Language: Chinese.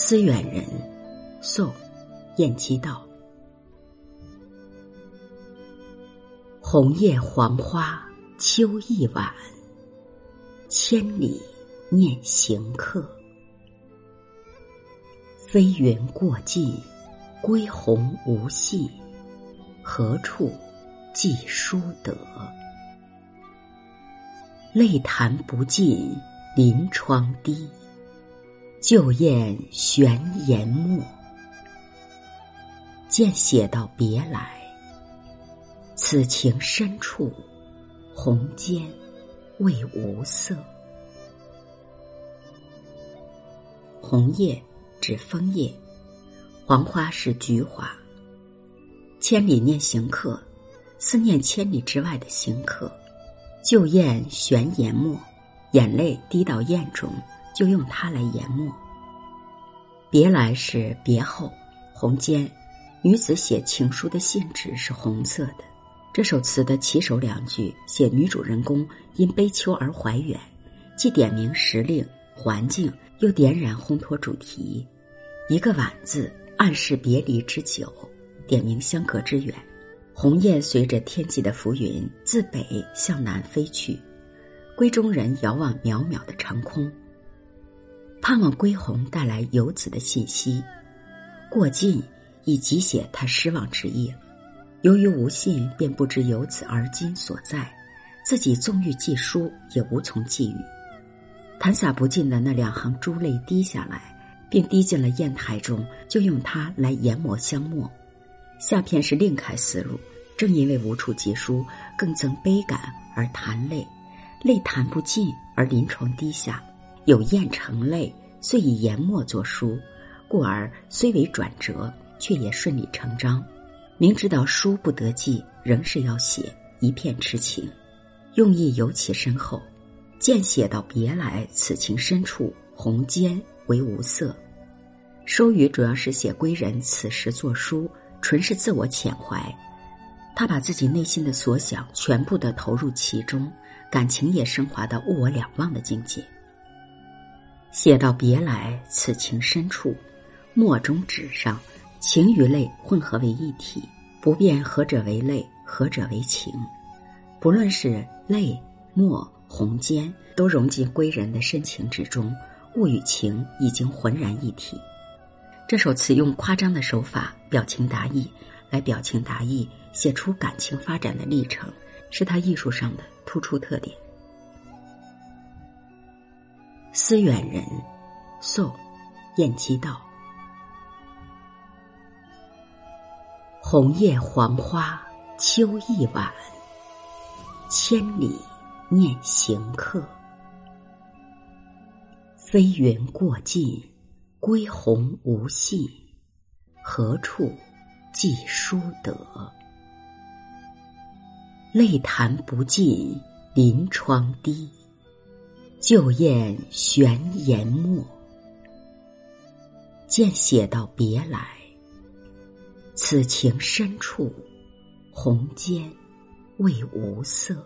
思远人，宋，晏几道。红叶黄花秋意晚，千里念行客。飞云过尽，归鸿无信，何处寄书得？泪弹不尽，临窗滴。旧雁悬檐没，见写到别来。此情深处，红笺未无色。红叶指枫叶，黄花是菊花。千里念行客，思念千里之外的行客。旧雁悬檐没，眼泪滴到砚中。就用它来研墨。别来是别后，红笺，女子写情书的信纸是红色的。这首词的起首两句写女主人公因悲秋而怀远，既点明时令环境，又点染烘托主题。一个晚字暗示别离之久，点明相隔之远。鸿雁随着天际的浮云自北向南飞去，闺中人遥望渺渺的长空。盼望归鸿带来游子的信息，过尽已即写他失望之意。由于无信，便不知游子而今所在，自己纵欲寄书，也无从寄语。弹洒不尽的那两行珠泪滴下来，并滴进了砚台中，就用它来研磨香墨。下片是另开思路，正因为无处寄书，更增悲感而弹泪，泪弹不尽而临床滴下。有砚成泪，遂以研墨作书，故而虽为转折，却也顺理成章。明知道书不得记，仍是要写，一片痴情，用意尤其深厚。见写到别来，此情深处，红笺为无色。收语主要是写归人此时作书，纯是自我遣怀。他把自己内心的所想全部的投入其中，感情也升华到物我两忘的境界。写到别来，此情深处，墨中纸上，情与泪混合为一体，不辨何者为泪，何者为情。不论是泪、墨、红笺，都融进归人的深情之中，物与情已经浑然一体。这首词用夸张的手法，表情达意，来表情达意，写出感情发展的历程，是他艺术上的突出特点。思远人，宋，晏几道。红叶黄花秋意晚，千里念行客。飞云过尽，归鸿无信，何处寄书得？泪弹不尽，临窗滴。旧雁悬檐没，见写到别来。此情深处，红笺未无色。